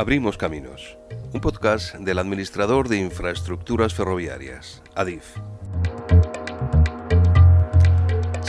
Abrimos Caminos, un podcast del administrador de infraestructuras ferroviarias, ADIF.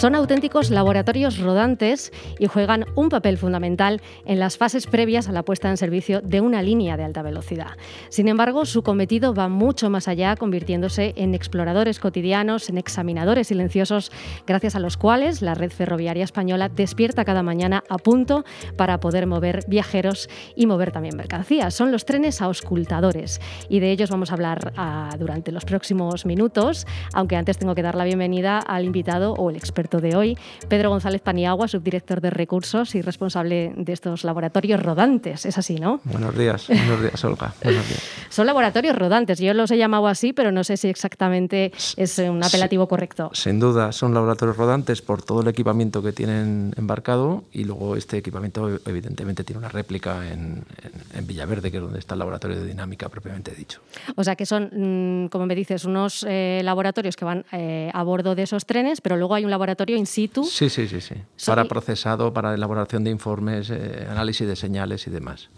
Son auténticos laboratorios rodantes y juegan un papel fundamental en las fases previas a la puesta en servicio de una línea de alta velocidad. Sin embargo, su cometido va mucho más allá, convirtiéndose en exploradores cotidianos, en examinadores silenciosos, gracias a los cuales la red ferroviaria española despierta cada mañana a punto para poder mover viajeros y mover también mercancías. Son los trenes auscultadores y de ellos vamos a hablar ah, durante los próximos minutos, aunque antes tengo que dar la bienvenida al invitado o el experto de hoy, Pedro González Paniagua, subdirector de recursos y responsable de estos laboratorios rodantes. Es así, ¿no? Buenos días, buenos días, Olga. Buenos días. Son laboratorios rodantes. Yo los he llamado así, pero no sé si exactamente es un apelativo correcto. Sin duda, son laboratorios rodantes por todo el equipamiento que tienen embarcado y luego este equipamiento evidentemente tiene una réplica en, Villaverde, que es donde está el laboratorio de dinámica propiamente dicho. O sea que son, mm, como me dices, unos eh, laboratorios que van eh, a bordo de esos trenes, pero luego hay un laboratorio in situ. Sí, sí, sí, sí. Para procesado, para elaboración de informes, eh, análisis de señales y demás.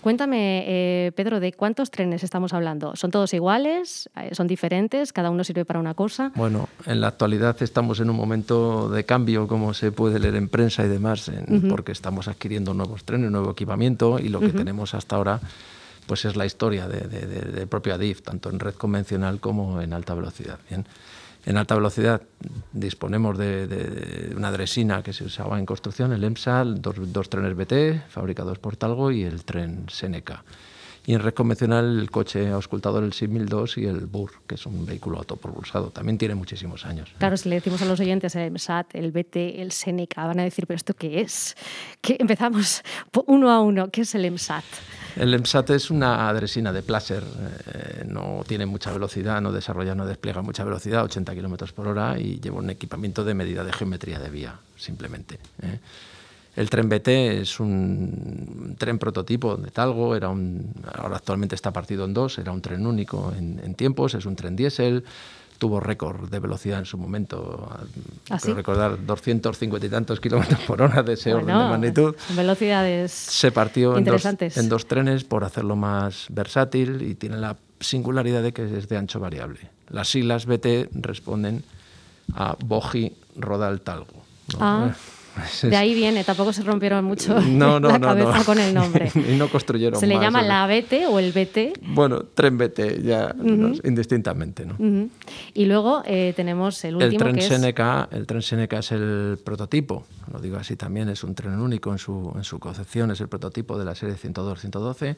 Cuéntame, eh, Pedro, ¿de cuántos trenes estamos hablando? ¿Son todos iguales? Eh, ¿Son diferentes? ¿Cada uno sirve para una cosa? Bueno, en la actualidad estamos en un momento de cambio, como se puede leer en prensa y demás, porque estamos adquiriendo nuevos trenes, nuevo equipamiento y lo que tenemos hasta ahora pues es la historia del de, propio ADIF, tanto en red convencional como en alta velocidad. Bien. En alta velocidad disponemos de, una dresina que se usaba en construcción, el EMSAL, dos, trenes BT fabricados por Talgo y el tren Seneca. Y en red convencional el coche auscultador el 6002 y el BUR, que es un vehículo autopropulsado. También tiene muchísimos años. Claro, si le decimos a los oyentes el EMSAT, el BT, el Seneca, van a decir, ¿pero esto qué es? ¿Qué? Empezamos uno a uno. ¿Qué es el EMSAT? El EMSAT es una adresina de placer, eh, no tiene mucha velocidad, no desarrolla, no despliega mucha velocidad, 80 km por hora, y lleva un equipamiento de medida de geometría de vía, simplemente. ¿eh? El tren BT es un tren prototipo de Talgo, era un, ahora actualmente está partido en dos, era un tren único en, en tiempos, es un tren diésel, tuvo récord de velocidad en su momento. ¿Ah, recordar 250 y tantos kilómetros por hora de ese orden de magnitud. Velocidades Se partió en dos, en dos, trenes por hacerlo más versátil y tiene la singularidad de que es de ancho variable. Las siglas BT responden a Boji Rodal Talgo. Ah. De ahí viene, tampoco se rompieron mucho la cabeza con el nombre. y no construyeron ¿Se le llama la BT o el BT? Bueno, tren BT, ya indistintamente. ¿no? Y luego eh, tenemos el último el tren que Seneca, El tren Seneca es el prototipo, lo digo así también, es un tren único en su, en su concepción, es el prototipo de la serie 102-112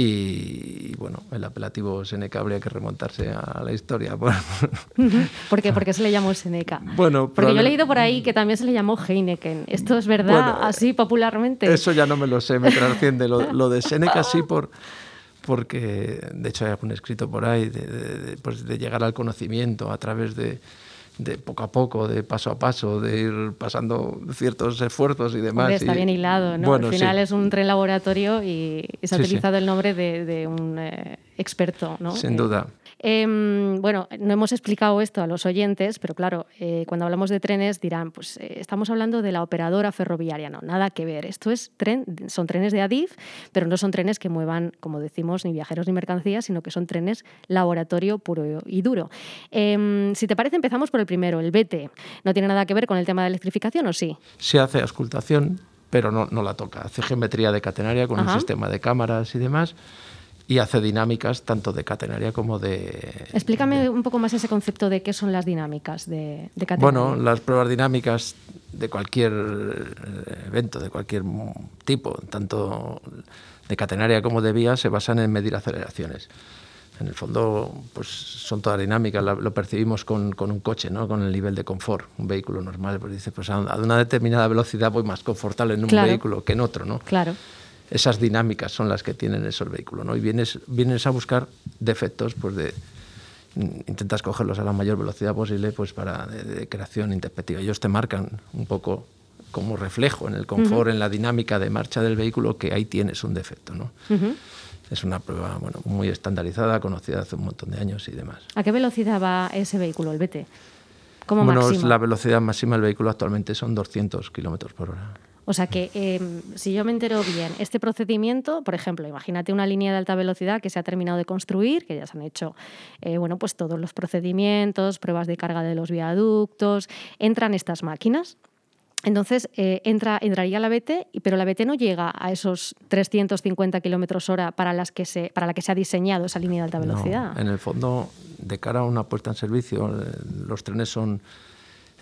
y bueno, el apelativo Seneca habría que remontarse a la historia. ¿Por qué? ¿Por qué se le llamó Seneca? Bueno, Porque yo he leído por ahí que también se le llamó Heineken. ¿Esto es verdad así popularmente? Eso ya no me lo sé, me trasciende. Lo, lo de Seneca sí por porque de hecho hay algún escrito por ahí de, pues de llegar al conocimiento a través de, de poco a poco, de paso a paso, de ir pasando ciertos esfuerzos y demás. está bien hilado, ¿no? Al final es un tren laboratorio y se ha utilizado el nombre de, un eh, experto, ¿no? Sin duda. Em, bueno, no hemos explicado esto a los oyentes, pero claro, eh, cuando hablamos de trenes dirán, pues eh, estamos hablando de la operadora ferroviaria. No, nada que ver. Esto es tren, son trenes de Adif, pero no son trenes que muevan, como decimos, ni viajeros ni mercancías, sino que son trenes laboratorio puro y duro. Em, si te parece, empezamos por el primero, el BT. ¿No tiene nada que ver con el tema de electrificación o sí? Se hace auscultación, pero no, no la toca. Hace geometría de catenaria con un sistema de cámaras y demás y hace dinámicas tanto de catenaria como de... Explícame un poco más ese concepto de qué son las dinámicas de, de catenaria. Bueno, las pruebas dinámicas de cualquier eh, evento, de cualquier tipo, tanto de catenaria como de vía, se basan en medir aceleraciones. En el fondo, pues son todas dinámicas, lo percibimos con, con, un coche, ¿no? con el nivel de confort. Un vehículo normal, pues dice, pues a una determinada velocidad voy más confortable en un vehículo que en otro, ¿no? Claro esas dinámicas son las que tienen esos vehículos, ¿no? Y vienes, vienes a buscar defectos, pues de intentas cogerlos a la mayor velocidad posible, pues para de, creación interpretativa. Ellos te marcan un poco como reflejo en el confort, en la dinámica de marcha del vehículo, que ahí tienes un defecto, ¿no? Es una prueba bueno, muy estandarizada, conocida hace un montón de años y demás. ¿A qué velocidad va ese vehículo, el BT? Como bueno, la velocidad máxima del vehículo actualmente son 200 kilómetros por hora. O sea que em, si yo me entero bien, este procedimiento, por ejemplo, imagínate una línea de alta velocidad que se ha terminado de construir, que ya se han hecho eh, bueno, pues todos los procedimientos, pruebas de carga de los viaductos, entran estas máquinas. Entonces eh, entra, entraría la BT, pero la BT no llega a esos 350 kilómetros hora para, las que se, para la que se ha diseñado esa línea de alta velocidad. en el fondo, de cara a una puesta en servicio, eh, los trenes son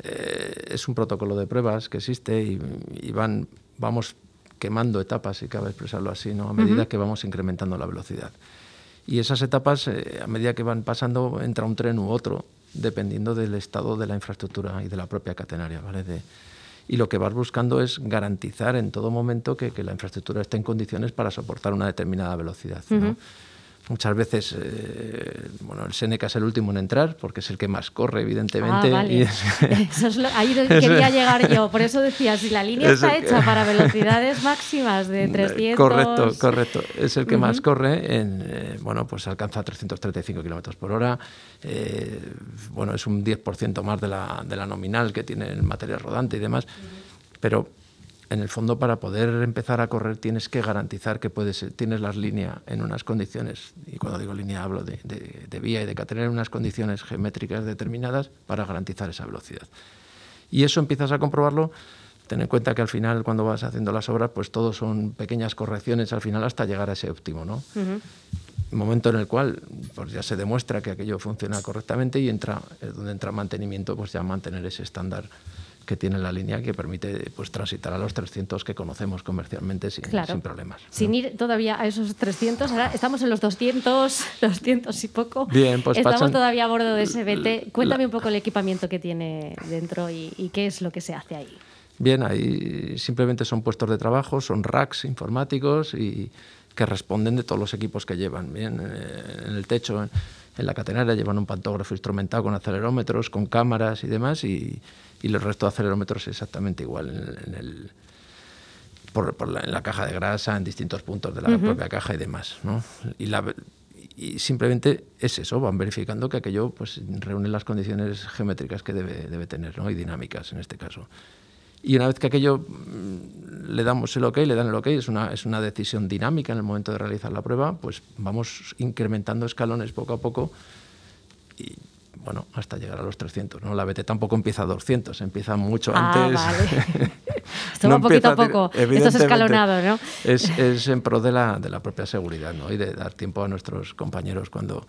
eh, es un protocolo de pruebas que existe y, van, vamos quemando etapas, si cabe expresarlo así, ¿no? a medida que vamos incrementando la velocidad. Y esas etapas, eh, a medida que van pasando, entra un tren u otro, dependiendo del estado de la infraestructura y de la propia catenaria. ¿vale? y lo que vas buscando es garantizar en todo momento que, la infraestructura esté en condiciones para soportar una determinada velocidad. ¿no? Muchas veces, eh, bueno, el Seneca es el último en entrar porque es el que más corre, evidentemente. Ah, eso es ahí quería llegar yo. Por eso decía, si la línea está hecha para velocidades máximas de 300... Correcto, correcto. Es el que más corre. En, eh, bueno, pues alcanza 335 kilómetros por hora. Eh, bueno, es un 10% más de la, de la nominal que tiene el material rodante y demás. Pero en el fondo para poder empezar a correr tienes que garantizar que puedes, tienes las líneas en unas condiciones, y cuando digo línea hablo de, vía y de que tener unas condiciones geométricas determinadas para garantizar esa velocidad. Y eso empiezas a comprobarlo, ten en cuenta que al final cuando vas haciendo las obras, pues todo son pequeñas correcciones al final hasta llegar a ese óptimo, ¿no? momento en el cual pues ya se demuestra que aquello funciona correctamente y entra donde entra mantenimiento pues ya mantener ese estándar que tiene la línea que permite pues transitar a los 300 que conocemos comercialmente sin, sin problemas. Sin ir todavía a esos 300, ahora estamos en los 200, 200 y poco. Bien, pues estamos todavía a bordo de ese BT. Cuéntame un poco el equipamiento que tiene dentro y, qué es lo que se hace ahí. Bien, ahí simplemente son puestos de trabajo, son racks informáticos y que responden de todos los equipos que llevan. Bien, eh, en el techo, en, la catenaria llevan un pantógrafo instrumentado con acelerómetros, con cámaras y demás y y el resto de acelerómetros exactamente igual en, el, por, la, en la caja de grasa, en distintos puntos de la propia caja y demás. ¿no? Y, la, y simplemente es eso, van verificando que aquello pues, reúne las condiciones geométricas que debe, debe tener ¿no? y dinámicas en este caso. Y una vez que aquello mm, le damos el ok, le dan el ok, es una, es una decisión dinámica en el momento de realizar la prueba, pues vamos incrementando escalones poco a poco y bueno, hasta llegar a los 300. ¿no? La BT tampoco empieza a 200, empieza mucho ah, antes. Vale. Esto va poquito a poco, esto es escalonado, ¿no? Es, en pro de la, de la propia seguridad ¿no? y de dar tiempo a nuestros compañeros cuando,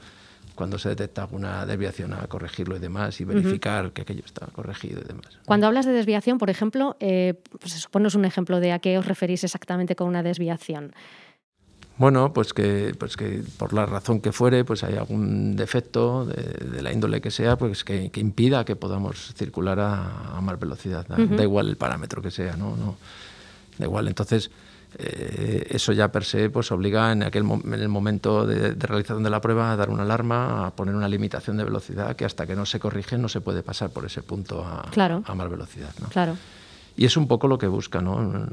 cuando se detecta alguna desviación a corregirlo y demás y verificar que aquello está corregido y demás. Cuando hablas de desviación, por ejemplo, eh, pues ponos un ejemplo de a qué os referís exactamente con una desviación. Bueno, pues que, pues que por la razón que fuere, pues hay algún defecto de, la índole que sea, pues que, impida que podamos circular a, más velocidad. Da igual el parámetro que sea, ¿no? no da igual. Entonces, eh, eso ya per se pues obliga en, aquel, en el momento de, realización de la prueba a dar una alarma, a poner una limitación de velocidad que hasta que no se corrige no se puede pasar por ese punto a, a más velocidad. ¿no? Claro. Y es un poco lo que busca, ¿no?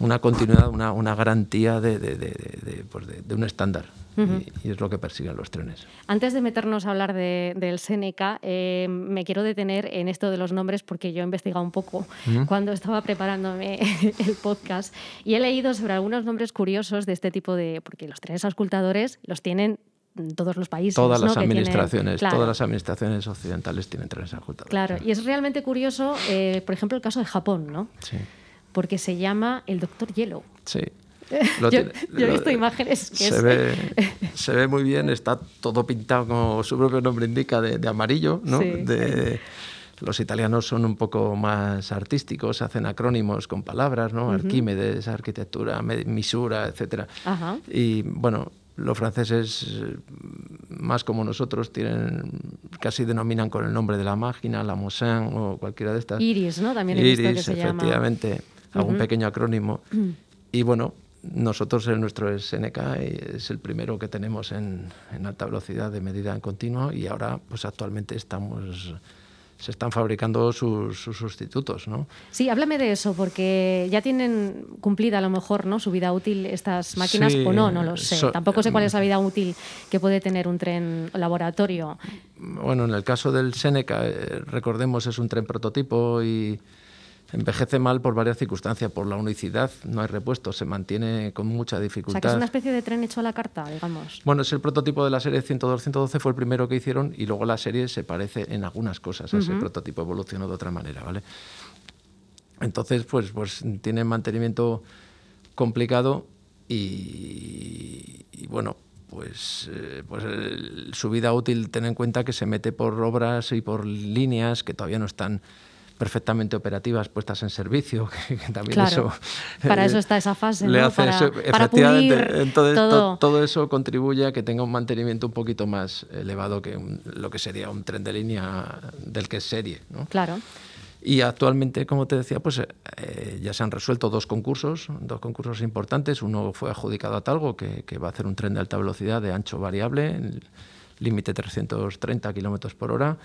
Una continuidad, una, una garantía de, de, de, pues un estándar. y, es lo que persiguen los trenes. Antes de meternos a hablar del Seneca, eh, me quiero detener en esto de los nombres porque yo he investigado un poco cuando estaba preparándome el podcast y he leído sobre algunos nombres curiosos de este tipo de... porque los trenes auscultadores los tienen todos los países. Todas las administraciones, todas las administraciones occidentales tienen trenes auscultadores. Claro, y es realmente curioso, eh, por ejemplo, el caso de Japón, ¿no? Sí porque se llama el Doctor Yellow. Sí. yo, he visto imágenes que se, ve, se ve muy bien, está todo pintado como su propio nombre indica, de, amarillo, ¿no? De, los italianos son un poco más artísticos, hacen acrónimos con palabras, ¿no? Arquímedes, arquitectura, misura, etc. Y bueno, los franceses, más como nosotros, tienen casi denominan con el nombre de la máquina, la Mosin o cualquiera de estas. Iris, ¿no? También he Iris, visto que se efectivamente algún pequeño acrónimo. y bueno, nosotros el nuestro es SNK, es el primero que tenemos en, en, alta velocidad de medida en continuo y ahora pues actualmente estamos se están fabricando sus, sustitutos, ¿no? Sí, háblame de eso, porque ya tienen cumplida a lo mejor ¿no? su vida útil estas máquinas o no, no lo sé. Tampoco sé cuál es la vida útil que puede tener un tren laboratorio. Bueno, en el caso del Seneca, eh, recordemos, es un tren prototipo y envejece mal por varias circunstancias, por la unicidad, no hay repuesto, se mantiene con mucha dificultad. O sea, que es una especie de tren hecho a la carta, digamos. Bueno, es el prototipo de la serie 102-112, fue el primero que hicieron y luego la serie se parece en algunas cosas a ese prototipo, evolucionó de otra manera, ¿vale? Entonces, pues, pues tiene mantenimiento complicado y, bueno, pues, eh, pues su vida útil, ten en cuenta que se mete por obras y por líneas que todavía no están perfectamente operativas puestas en servicio, que, también eso... Para eso está esa fase, ¿no? para, pulir entonces, todo. eso contribuye a que tenga un mantenimiento un poquito más elevado que lo que sería un tren de línea del que es serie, ¿no? Claro. Y actualmente, como te decía, pues eh, ya se han resuelto dos concursos, dos concursos importantes. Uno fue adjudicado a Talgo, que, va a hacer un tren de alta velocidad de ancho variable, límite 330 kilómetros por hora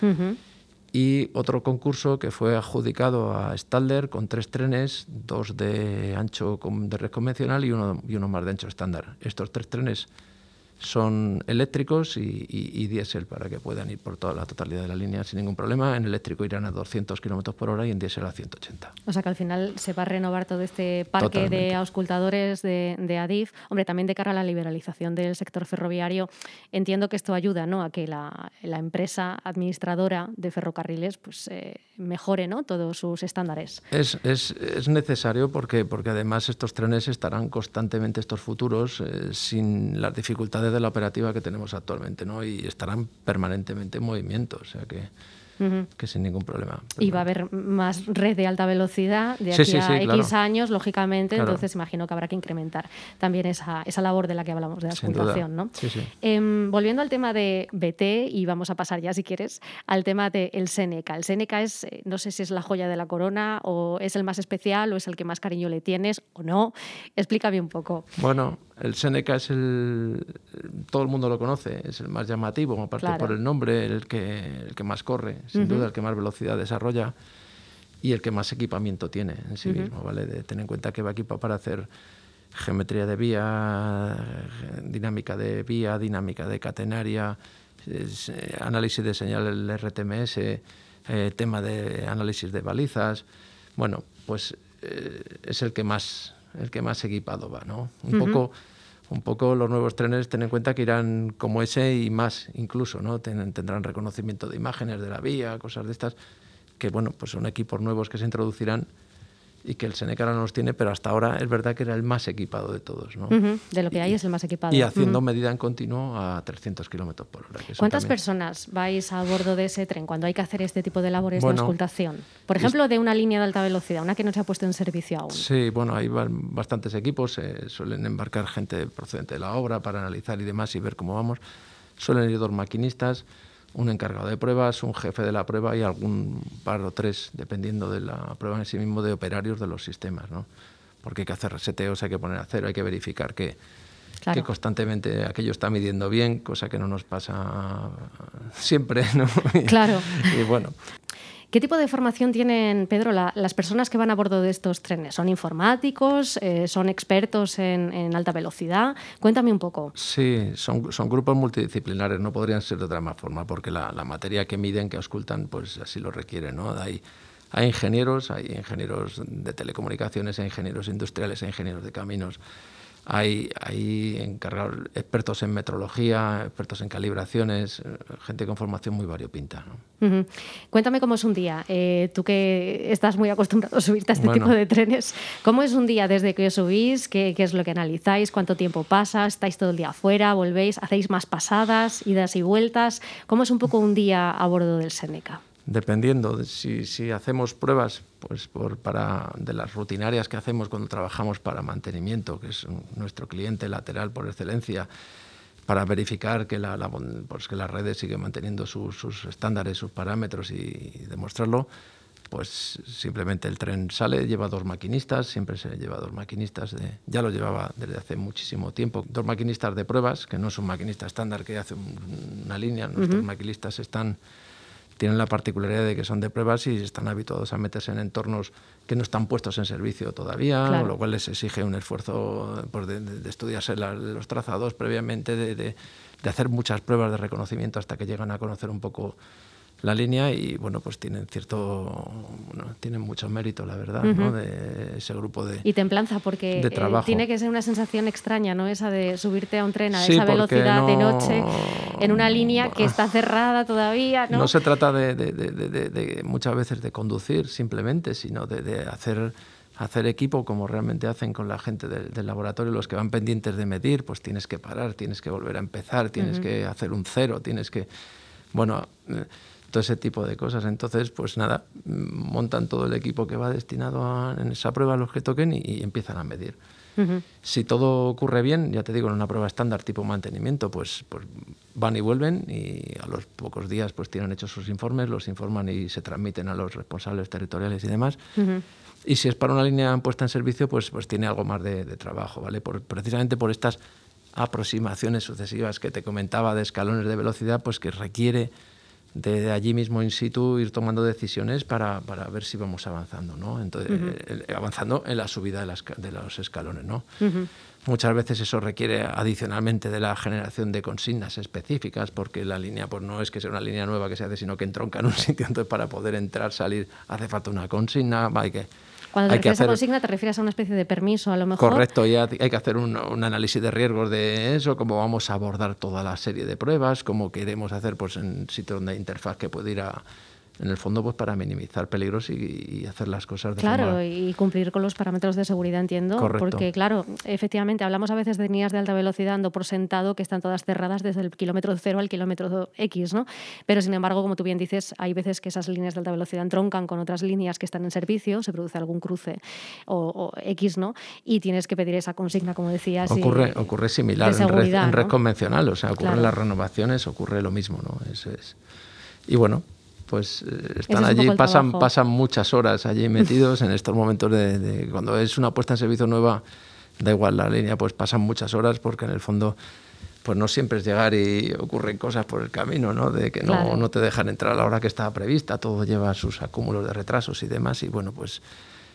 y otro concurso que fue adjudicado a Stalder con tres trenes, dos de ancho de red convencional y uno, y uno más de ancho estándar. Estos tres trenes son eléctricos y, y, diésel para que puedan ir por toda la totalidad de la línea sin ningún problema. En eléctrico irán a 200 kilómetros por hora y en diésel a 180. O sea que al final se va a renovar todo este parque de auscultadores de, de, ADIF. Hombre, también de cara a la liberalización del sector ferroviario, entiendo que esto ayuda ¿no? a que la, la empresa administradora de ferrocarriles pues, eh, mejore ¿no? todos sus estándares. Es, es, es, necesario porque, porque además estos trenes estarán constantemente, estos futuros, eh, sin las dificultades de la operativa que tenemos actualmente, ¿no? Y estarán permanentemente en movimiento, o sea que que sin ningún problema. y va a haber más red de alta velocidad de aquí a X años, lógicamente, entonces imagino que habrá que incrementar también esa, esa labor de la que hablamos de la auscultación. ¿no? Em, volviendo al tema de BT, y vamos a pasar ya, si quieres, al tema del Seneca. El Seneca es, eh, no sé si es la joya de la corona, o es el más especial, o es el que más cariño le tienes, o no. Explícame un poco. Bueno, el Seneca es el. Todo el mundo lo conoce, es el más llamativo, aparte por el nombre, el que, el que más corre, sin duda, el que más velocidad desarrolla y el que más equipamiento tiene en sí mismo, ¿vale? De tener en cuenta que va equipado para hacer geometría de vía, dinámica de vía, dinámica de catenaria, eh, análisis de señal el RTMS, eh, tema de análisis de balizas. Bueno, pues eh, es el que más el que más equipado va, ¿no? Un poco un poco los nuevos trenes ten en cuenta que irán como ese y más incluso, ¿no? tendrán reconocimiento de imágenes de la vía, cosas de estas que bueno, pues son equipos nuevos que se introducirán y que el Seneca no los tiene, pero hasta ahora es verdad que era el más equipado de todos. ¿no? De lo que hay es el más equipado. Y haciendo medida en continuo a 300 kilómetros por hora. ¿Cuántas personas vais a bordo de ese tren cuando hay que hacer este tipo de labores de auscultación? Por ejemplo, de una línea de alta velocidad, una que no se ha puesto en servicio aún. Sí, bueno, hay bastantes equipos, suelen embarcar gente procedente de la obra para analizar y demás y ver cómo vamos. Suelen ir dos maquinistas un encargado de pruebas, un jefe de la prueba y algún par o tres, dependiendo de la prueba en sí mismo, de operarios de los sistemas, ¿no? Porque hay que hacer reseteos, hay que poner a cero, hay que verificar que, que constantemente aquello está midiendo bien, cosa que no nos pasa siempre, ¿no? Claro. y bueno, ¿Qué tipo de formación tienen, Pedro, las personas que van a bordo de estos trenes? ¿Son informáticos? Eh, ¿Son expertos en, alta velocidad? Cuéntame un poco. Sí, son, grupos multidisciplinares, no podrían ser de otra forma, porque la, materia que miden, que auscultan, pues así lo requiere. ¿no? Hay, hay ingenieros, hay ingenieros de telecomunicaciones, hay ingenieros industriales, hay ingenieros de caminos hay, hay encargados, expertos en metrología, expertos en calibraciones, gente con formación muy variopinta. Cuéntame cómo es un día. Eh, tú que estás muy acostumbrado a subirte a este tipo de trenes, ¿cómo es un día desde que os subís? ¿Qué, ¿Qué, es lo que analizáis? ¿Cuánto tiempo pasa? ¿Estáis todo el día afuera? ¿Volvéis? ¿Hacéis más pasadas, idas y vueltas? ¿Cómo es un poco un día a bordo del Seneca? Dependiendo de si, si, hacemos pruebas pues por, para, de las rutinarias que hacemos cuando trabajamos para mantenimiento, que es nuestro cliente lateral por excelencia, para verificar que la, pues que las redes siguen manteniendo sus, sus, estándares, sus parámetros y, demostrarlo, pues simplemente el tren sale, lleva dos maquinistas, siempre se lleva dos maquinistas, de, ya lo llevaba desde hace muchísimo tiempo, dos maquinistas de pruebas, que no es un maquinista estándar que hace una línea, nuestros maquinistas están tienen la particularidad de que son de pruebas y están habituados a meterse en entornos que no están puestos en servicio todavía, lo cual les exige un esfuerzo pues, de, estudiarse los trazados previamente, de, hacer muchas pruebas de reconocimiento hasta que llegan a conocer un poco la línea y bueno, pues tienen cierto, tienen mucho mérito, la verdad, ¿no? De ese grupo de Y templanza, porque de eh, tiene que ser una sensación extraña, ¿no? Esa de subirte a un tren a esa velocidad de noche en una línea que está cerrada todavía, ¿no? No se trata de, de, de, de muchas veces de conducir simplemente, sino de, hacer hacer equipo como realmente hacen con la gente del, del, laboratorio, los que van pendientes de medir, pues tienes que parar, tienes que volver a empezar, tienes que hacer un cero, tienes que... Bueno, eh, todo ese tipo de cosas. Entonces, pues nada, montan todo el equipo que va destinado a, en esa prueba a los que toquen y, y empiezan a medir. Si todo ocurre bien, ya te digo, en una prueba estándar tipo mantenimiento, pues, pues, van y vuelven y a los pocos días pues tienen hechos sus informes, los informan y se transmiten a los responsables territoriales y demás. Y si es para una línea puesta en servicio, pues, pues tiene algo más de, de trabajo, ¿vale? Por, precisamente por estas aproximaciones sucesivas que te comentaba de escalones de velocidad, pues que requiere de allí mismo in situ ir tomando decisiones para, para ver si vamos avanzando, ¿no? Entonces, uh -huh. eh, avanzando en la subida de, las, de los escalones, ¿no? Uh -huh. Muchas veces eso requiere adicionalmente de la generación de consignas específicas, porque la línea pues no es que sea una línea nueva que se hace, sino que entronca en un sitio, entonces para poder entrar, salir, hace falta una consigna, hay que cuando te hay refieres hacer... a consigna, te refieres a una especie de permiso, a lo mejor. Correcto, ya hay que hacer un, un, análisis de riesgos de eso, cómo vamos a abordar toda la serie de pruebas, cómo queremos hacer pues, en sitios donde hay interfaz que puede ir a, en el fondo pues para minimizar peligros y, y hacer las cosas de claro forma... y cumplir con los parámetros de seguridad entiendo Correcto. porque claro efectivamente hablamos a veces de líneas de alta velocidad dando por sentado que están todas cerradas desde el kilómetro cero al kilómetro X no pero sin embargo como tú bien dices hay veces que esas líneas de alta velocidad entroncan con otras líneas que están en servicio se produce algún cruce o, o X no y tienes que pedir esa consigna como decías ocurre y, ocurre similar en red, seguridad, en red ¿no? convencional o sea ocurren Claro. las renovaciones ocurre lo mismo no eso es y bueno pues eh, están es allí, pasan, trabajo. pasan muchas horas allí metidos en estos momentos de, de- cuando es una puesta en servicio nueva, da igual la línea, pues pasan muchas horas porque en el fondo pues no siempre es llegar y ocurren cosas por el camino, ¿no? De que no, Claro. no te dejan entrar a la hora que estaba prevista, todo lleva sus acúmulos de retrasos y demás y bueno, pues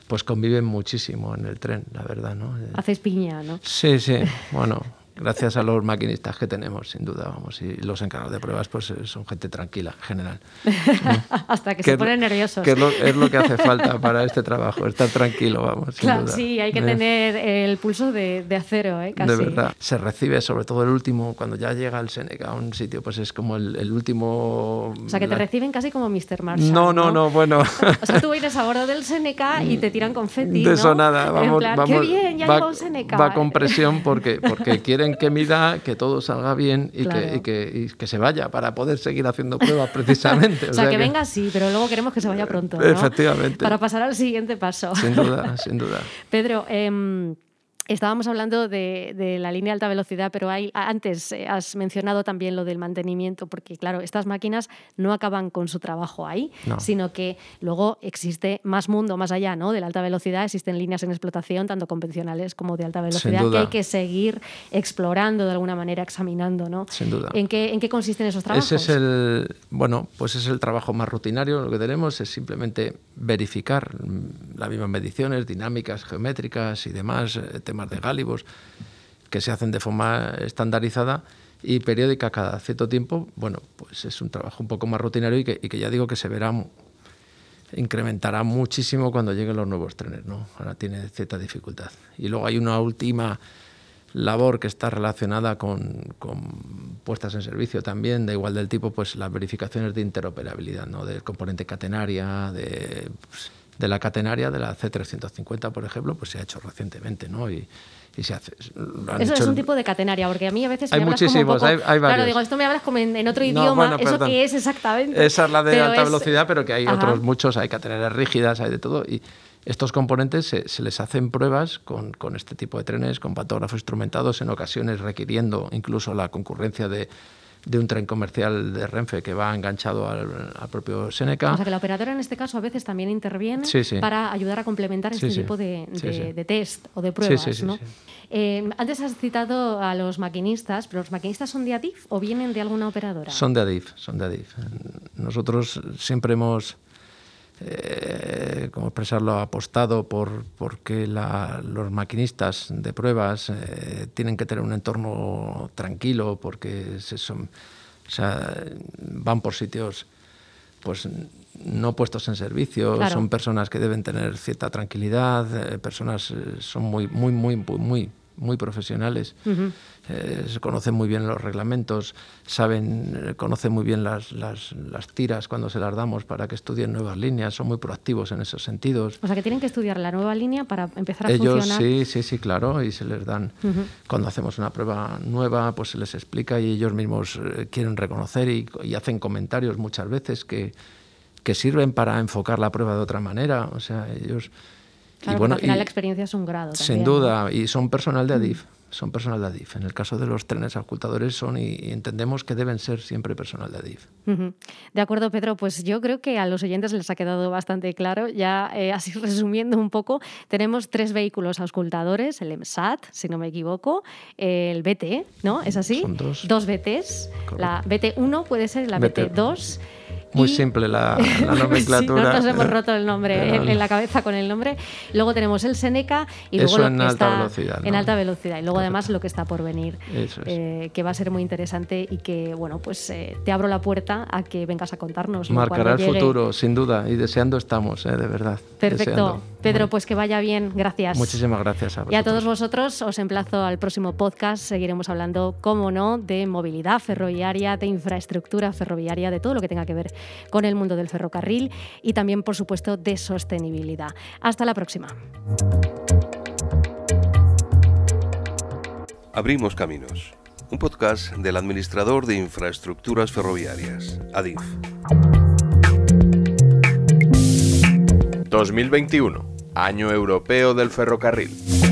pues conviven muchísimo en el tren, la verdad, ¿no? Haces piña no Sí, sí, bueno, gracias a los maquinistas que tenemos, sin duda, vamos, y los encargados de pruebas, pues eh, son gente tranquila, en general. hasta que Que se ponen nerviosos Que es lo, es lo que hace falta para este trabajo, estar tranquilo, vamos, sin Claro, duda. sí, hay que Eh, tener el pulso de, de acero, ¿eh? Casi. De verdad, se recibe sobre todo el último, cuando ya llega el Seneca a un sitio, pues es como el, el último... O sea, que te la- reciben casi como Mr. Marshall. No, no, no, bueno. O sea, tú vienes a bordo del Seneca y te tiran confeti, De eso ¿no? nada, En vamos, plan, vamos, qué bien, ya va, llegó Seneca. va con presión porque, porque quieren que mida, que todo salga bien y, Claro. que, y, que, y que se vaya para poder seguir haciendo pruebas precisamente. O sea, que, venga sí, pero luego queremos que se vaya pronto, ¿no? Efectivamente. Para pasar al siguiente paso. Sin duda, sin duda. Pedro, em, estábamos hablando de, de la línea de alta velocidad, pero hay, antes eh, has mencionado también lo del mantenimiento, porque claro, estas máquinas no acaban con su trabajo ahí, No. sino que luego existe más mundo más allá ¿no? de la alta velocidad, existen líneas en explotación, tanto convencionales como de alta velocidad, que hay que seguir explorando de alguna manera, examinando. ¿no? Sin duda. ¿En qué, ¿En qué consisten esos trabajos? Ese es el, bueno, pues es el trabajo más rutinario. Lo que tenemos es simplemente verificar mm, las mismas mediciones, dinámicas, geométricas y demás, eh, de gálibos, que se hacen de forma estandarizada y periódica cada cierto tiempo. Bueno, pues es un trabajo un poco más rutinario y que, ya digo que se verá incrementará muchísimo cuando lleguen los nuevos trenes, ¿no? Ahora tiene cierta dificultad. Y luego hay una última labor que está relacionada con, con puestas en servicio también, de igual del tipo, pues las verificaciones de interoperabilidad, ¿no? Del componente catenaria, de, pues, de la catenaria de la C350, por ejemplo, pues se ha hecho recientemente, ¿no? Y, y se hace... Eso es un tipo de catenaria, porque a mí a veces Hay me hablas como un muchísimos, poco- hay- hay Claro, varios. digo, esto me hablas como en, en otro No, idioma, bueno, ¿eso qué es exactamente? Esa es la de Pero alta es- velocidad, pero que hay Ajá. otros muchos, hay catenaриas rígidas, hay de todo. Y estos componentes se, se les hacen pruebas con, con este tipo de trenes, con pantógrafos instrumentados, en ocasiones requiriendo incluso la concurrencia de, de un tren comercial de Renfe que va enganchado al, al propio Seneca. O sea, que la operadora en este caso a veces también interviene Sí, sí. para ayudar a complementar Sí, este tipo de, de- test o de pruebas, ¿no? Eh, antes has citado a los maquinistas, pero ¿los maquinistas son de ADIF o vienen de alguna operadora? Son de Adif, son de Adif. Nosotros siempre hemos, eh, como expresarlo, apostado por porque la- los maquinistas de pruebas eh, tienen que tener un entorno tranquilo, porque se son, o sea, van por sitios pues no puestos en servicio, son personas que deben tener cierta tranquilidad, eh, personas son muy, muy, muy, muy, muy profesionales, eh, se conocen muy bien los reglamentos, saben, conocen muy bien las, las, las, tiras cuando se las damos para que estudien nuevas líneas, son muy proactivos en esos sentidos. O sea, que tienen que estudiar la nueva línea para empezar a Ellos, funcionar. Sí, sí, sí, claro, y se les dan, cuando hacemos una prueba nueva, pues se les explica y ellos mismos quieren reconocer y, y hacen comentarios muchas veces que que sirven para enfocar la prueba de otra manera. O sea, ellos... y bueno, al final la experiencia es un grado. Sin duda, y son personal de ADIF. Son personal de ADIF. En el caso de los trenes ocultadores son y, entendemos que deben ser siempre personal de ADIF. De acuerdo, Pedro. Pues yo creo que a los oyentes les ha quedado bastante claro. Ya eh, así resumiendo un poco, tenemos tres vehículos auscultadores, el EMSAT, si no me equivoco, el BT, ¿no? ¿Es así? Son dos. Dos BTs. La BT1 puede ser la BT. 2 muy simple la, nomenclatura. sí, nos hemos roto el nombre en, la cabeza con el nombre. Luego tenemos el Seneca y luego lo que en alta está velocidad. En alta velocidad. Y luego además lo que está por venir, eh, que va a ser muy interesante y que, bueno, pues eh, te abro la puerta a que vengas a contarnos. Marcará el futuro, sin duda, y deseando estamos, eh, de verdad. Perfecto. Pedro, pues que vaya bien. Gracias. Muchísimas gracias a Y a todos vosotros os emplazo al próximo podcast. Seguiremos hablando, como no, de movilidad ferroviaria, de infraestructura ferroviaria, de todo lo que tenga que ver con el mundo del ferrocarril y también, por supuesto, de sostenibilidad. Hasta la próxima. Abrimos Caminos, un podcast del Administrador de Infraestructuras Ferroviarias, ADIF. 2021, Año Europeo del Ferrocarril.